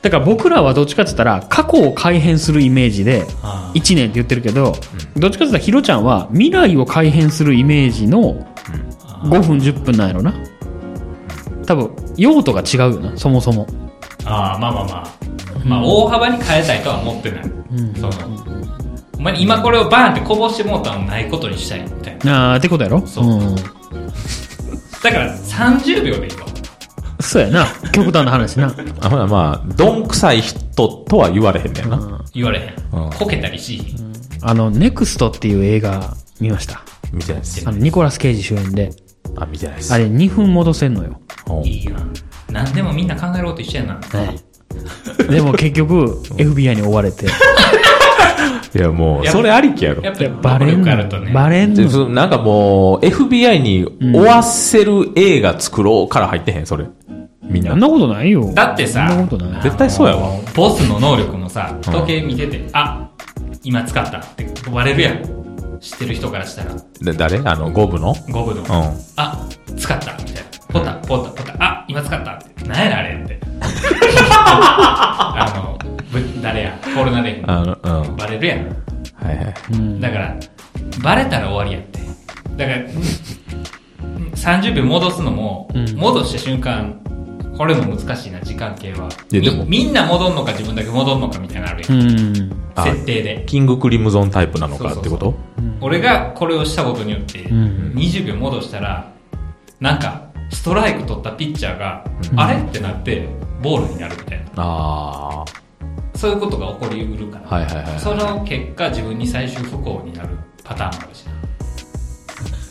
だから僕らはどっちかって言ったら、過去を改変するイメージで、あ1年って言ってるけど、どっちかって言ったらヒロちゃんは未来を改変するイメージの5分10分なんやろな。多分、用途が違うよな、そもそも。あー、まあまあまあ。まあ、大幅に変えたいとは思ってない。その、お前今これをバーンってこぼしてもうたのないことにしたいみたいな。ああ、ってことやろ？そうん だから30秒でいいわ。そうやな。極端な話な。あほなまあ、どんくさい人とは言われへんねんな。言われへん。うんこけたりし、あの、ネクストっていう映画見ました？見てないです。あの、ニコラス・ケイジ主演で。あ、見てないです。あれ2分戻せんのよ。うんいいやん。何でもみんな考えること一緒やな。でも結局、FBI に追われて。いやもう、それありきやろ。やっぱりバレん。バレんなんかもう、FBI に追わせる映画作ろうから入ってへん、それ。みんなそん。なことないよ。だってさ、そんなことない。絶対そうやわボスの能力もさ、時計見てて、あ、今使ったって割れるやん。知ってる人からしたら、で誰？あの、五部の？ゴブの、うん。あ、使ったみたいな。ポタ、ポタ、ポタ、あ、今使ったって。なんやねんあれって。あの、ぶ誰や、コロナであの、うん。バレるやん。はいはい。うんだから、バレたら終わりやって。だから、うん30秒戻すのも、うん戻した瞬間、これも難しいな、時間系は。みみんな戻んのか自分だけ戻んのかみたいなのあるや。うん設定で。キングクリムゾンタイプなのかってこと？俺がこれをしたことによって、ん20秒戻したら、なんか、ストライク取ったピッチャーが、うんあれってなって、ボールになるみたいな。あそういうことが起こりうるから。あ。はいはいはい。その結果、自分に最終不幸になるパターンもあるし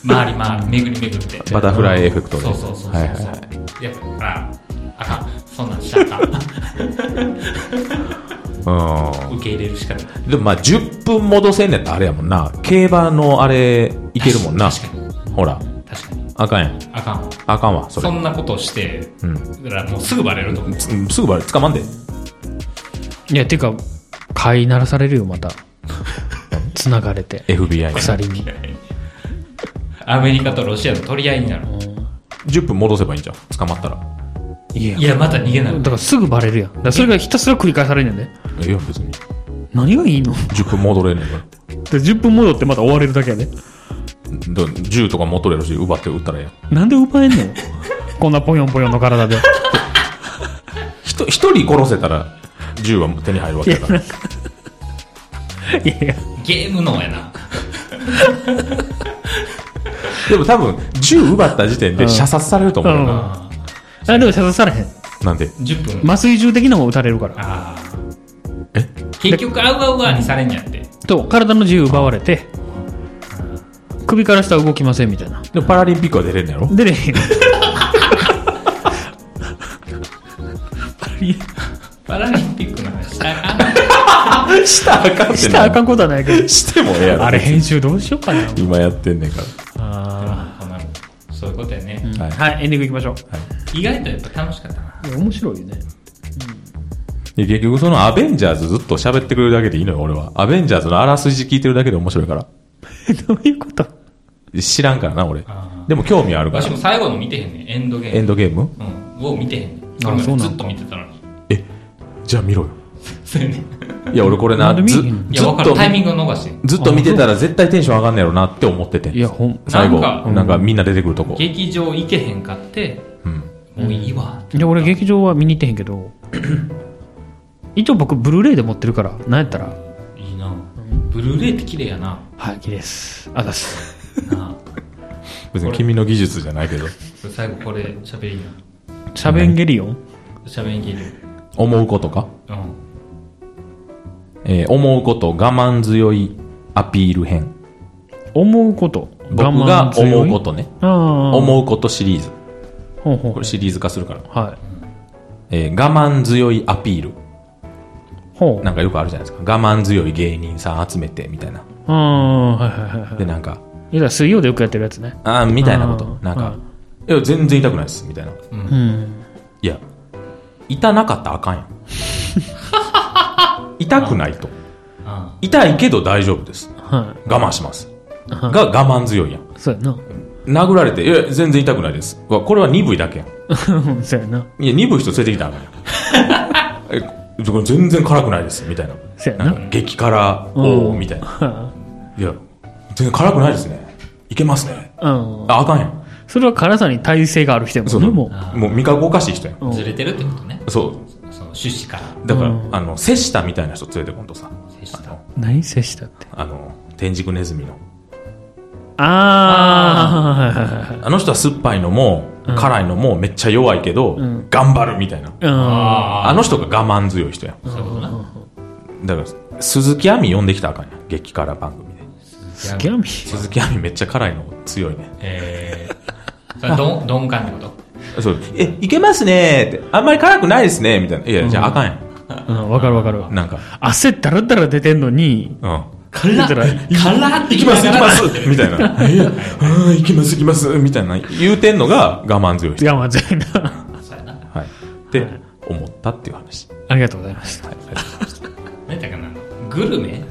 な。回り回り、巡り巡って。バタフライエフェクトで。そうそうそうそう。はい。やっぱ、ああかん。そんなんしたらあかん。う受け入れるしかない。ん。でもまあ、10分戻せんねんってあれやもんな。競馬のあれ、いけるもんな。ほら。あかんやん。あかんわ。あかんわ、それ。そんなことをして、うん。だからもうすぐバレると思う。すすぐバレ、捕まんで。いや、てか、飼いならされるよ、また。繋がれて。FBI に。鎖に。アメリカとロシアの取り合いになる。10分戻せばいいんじゃん。捕まったら。いやいや、また逃げなだる。からすぐバレるやん。だからそれがひたすら繰り返されんねんで。えいや、別に。何がいいの？10分戻れんねんから。で ?10 分戻ってまた終われるだけやで。だ銃とか持っとれるし、奪って撃ったらええやん。なんで奪えんの？こんなぽよんぽよんの体で。一人殺せたら、銃は手に入るわけだから。いやいや。ゲーム脳やな。でも多分、銃奪った時点で射殺されると思うよな。ああ、でも射殺されへん。なんで？ー10分。麻酔銃的なのも撃たれるから。ああ。結局、アウアウアーにされんやって。と、体の自由奪われて、首から下動きませんみたいな。でもパラリンピックは出れんのやろ？出れへんよ。パリパラリンピックの話したらあかんしたらあかんってしたらあかんことはないけど。してもええやろ。あれ編集どうしようかな。今やってんねんかあこんなのそういうことやね。ら。はい。はい、エンディングいきましょ意外とやっぱ楽しかったな。う。いや面白いよね。で結局そのアベンジャーズずっと喋ってくれるだけでいいのよ、俺は。アベンジャーズのあらすじ聞いてるだけで面白いから。どういうこと？知らんからな、俺。あでも興味あるかわしらも最後の見てへんねん。エンドゲーム。エンドゲーム？うん。を見てへんねん。あそうなんだずっと見てたのに。えじゃあ見ろよそうやねん。いや俺これなずえへんのいや、わかる。タイミングを逃してん。ずっと見てたら絶対テンション上がんねやろなって思ってていや、ほん、最後なんかなんかみんな出てくるとこ劇場行けへんかって、うんもういいわ。いや、俺劇場は見に行ってへんけど、一応僕、ブルーレイで持ってるから、なんやったら、いいなブルーレイって綺麗やな。はい、綺麗です。あざっす。なあ別に君の技術じゃないけど最後これ喋りな。シャベンゲリオン喋りきる。思うことか？うん。えー思うこと我慢強いアピール編思うこと。僕が思うことねああ。思うことシリーズほうほうこれシリーズ化するから、はい。えー我慢強いアピールほう。なんかよくあるじゃないですか我慢強い芸人さん集めてみたいなああ、はいはいはいはい。でなんかいや、水曜でよくやってるやつね。あーみたいなことうんなんか、いや全然痛くないですみたいなうん。いや痛なかったらあかんやん 痛くないとあ痛いけど大丈夫ですは我慢しますが我慢強いやんい。そうやな。殴られて、いや、全然痛くないです。これは鈍いだけやん。そうやな。いや、鈍い人連れてきたらあかんやん。全然辛くないです、みたいな。そうやな。激辛王みたいな。いや、全然辛くないですね。いけますね。うん。あ、あかんやん。それは辛さに耐性がある人やもんね、そうもう。もう味覚おかしい人やん。あずれてるってことね。そう。その趣旨から。だから、うんあの、瀬下みたいな人連れてこんとさ。接したあの、何接したって？あの天竺ネズミの。ああ、はいはいはいはい。あの人は酸っぱいのも、辛いのもめっちゃ弱いけど、ん頑張るみたいな。うん。ああの人が我慢強い人やん。だから、鈴木亜美呼んできたらあかんやん。激辛番組で。スキャミ鈴木亜美めっちゃ辛いの強いね。えー、それどん、鈍感ってこと？そう、え、いけますねーって。あんまり辛くないですねみたいな。いや、じゃああかんやうん、わかるわかる。ん。なんか、汗だらだら出てんのに、うん。辛ら辛って行きます行きますみたいな。い や、あー行きます行きますみたいな言うてんのが我慢強い人。我慢強いな。はい。って思ったっていう話。ありがとうございます。はい。ありがとうございます何だかな？グルメ？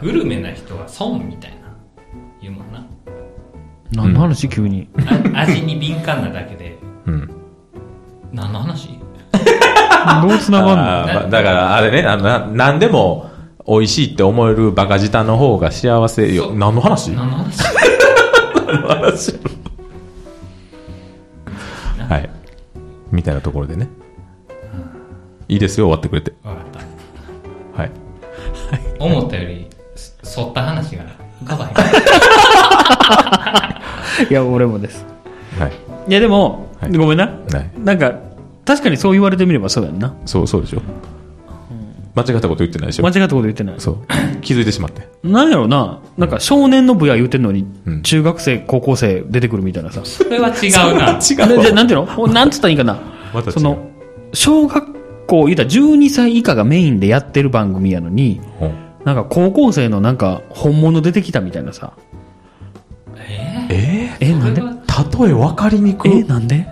グルメな人は損みたいな。言うもんな。何の話急に？あ味に敏感なだけで。うん。何の話？どう繋がんの？だから、あれね、な、なんでも美味しいって思えるバカ舌の方が幸せよ。何の話？何の話？何の話？はい。みたいなところでね。いいですよ、終わってくれて。わかった。はい。思ったより、そ反った話が浮かばへん。いや、俺もです。はい。いや、でも、はいごめんな。はい。なんか、確かにそう言われてみればそうやんな。そう、そうでしょ。間違ったこと言ってないでしょ間違。ったこと言ってない。そう。気づいてしまって。なんやろな。なんか少年の部屋言うてんのに、うん中学生、高校生出てくるみたいなさ。それは違うな。違ででなんていうの？なんつったらいいかな。また違うその、小学校、言うたら12歳以下がメインでやってる番組やのに、うん。なんか高校生のなんか本物出てきたみたいなさ。えええ、なんで？例え分かりにくえ、い。なんで？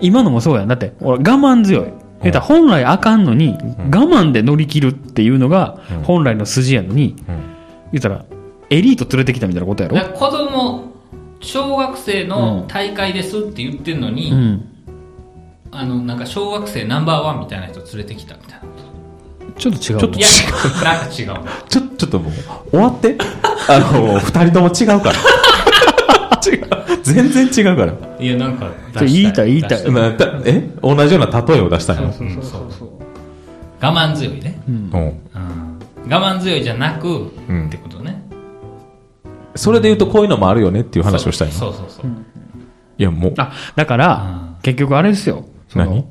今のもそうやん。だって、俺我慢強い。言うたら本来あかんのに、我慢で乗り切るっていうのがうん。本来の筋やのに、うん。言うたら、エリート連れてきたみたいなことやろ。子供、小学生の大会ですって言ってんのに、うん。あの、なんか小学生ナンバーワンみたいな人連れてきたみたいな。ちょっと違う。ちょっといや、なんか違う。ちょ、ちょっともう、終わって？あの、二人とも違うから。違う。全然違うから。いや、なんか言いたい言いたいえ？同じような例えを出したいの？そうそうそう。我慢強いね。うん。うん。我慢強いじゃなく、うんってことね。それで言うとこういうのもあるよねっていう話をしたいの？そうそうそう。いや、もう、あ、だから、結局あれですよ。その何？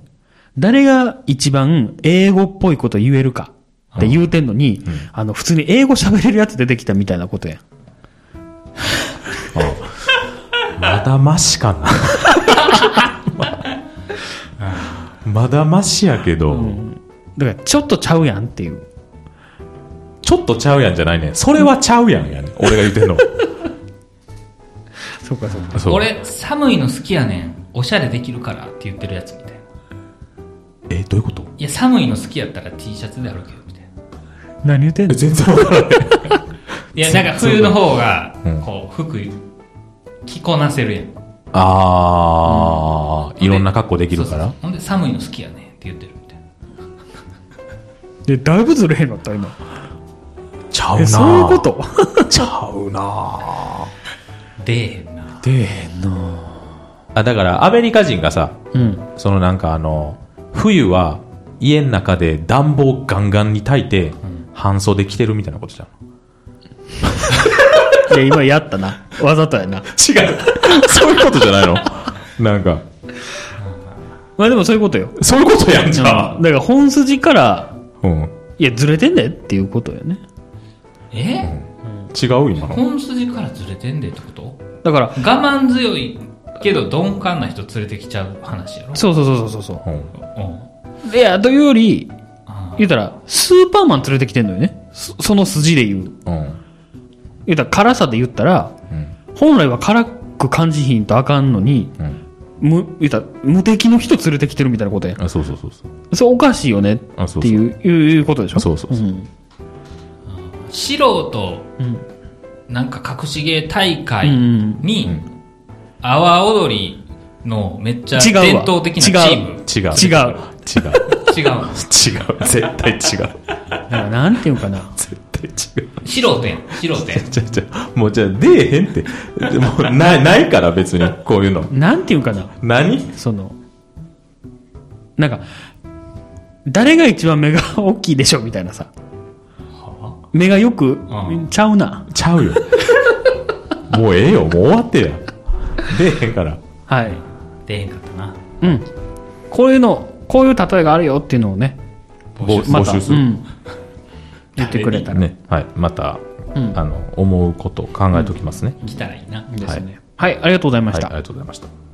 誰が一番英語っぽいこと言えるかって言うてんのに、あの、普通に英語喋れるやつ出てきたみたいなことやん。まだましかな。まだましやけど、だから、ちょっとちゃうやんっていう。ちょっとちゃうやんじゃないねんそれはちゃうやんやねん俺が言ってんの。そうか、そうか。そう俺、寒いの好きやねん。おしゃれできるからって言ってるやつみたいな。え、どういうこと？いや、寒いの好きやったら T シャツで歩けよ、みたいな。何言ってんの？全然わからない。いや、なんか冬の方がうん、こう、服着こなせるやん。あー、いろんな格好できるからほんで、寒いの好きやねんって言ってるみたいな。で、だいぶずれへんかった、今。ちゃうなえ、そういうこと？ちゃうな出えへんな。出えへんなあ、だからアメリカ人がさ、うん。そのなんかあの、冬は家の中で暖房ガンガンに炊いて、半袖着てるみたいなことじゃん。いや、今やったな。わざとやな。違う。そういうことじゃないの？なんか、まあでもそういうことよ。そういうことやんじゃうんだから本筋から、うん。いや、ずれてんでっていうことよね。え？違う今の。本筋からずれてんでってこと？だから、我慢強いけど鈍感な人連れてきちゃう話やろ？そうそうそうそうそう。うん。うん。いや、というより、あ言うたら、スーパーマン連れてきてんのよね。そその筋で言う。うん。言うたら、辛さで言ったら、うん。本来は辛く感じひんとあかんのに、うん。む、言うたら、無敵の人連れてきてるみたいなことやん。あ、そうそうそうそう。それおかしいよねっあ、そうそう。ていう、いういうことでしょ？そうそうそううん。素人、うんなんか隠し芸大う会ん。に、阿波踊りのめっちゃ違うわ伝統的なチーム。違う。違う。違う。違う。違う。絶対違う。だからなんていうかな。絶対違う。素人やん。素人やん。じゃじゃもうじゃあ出えへんって。もうな、ないから別に、こういうの。なんていうかな。何？その、なんか、誰が一番目が大きいでしょみたいなさ。目がよく？う、ちゃうな。ちゃうよ。もうええよ。もう終わってや。出えへんから。はい。出へんかったな。うん。こういうの、こういう例えがあるよっていうのをね、募また、募集する。うん。言ってくれたら。ね。はい。また、うんあの、思うことを考えておきますね。来たらいいな。ですね。はい、ありがとうございまはい。したあり。がとうございました。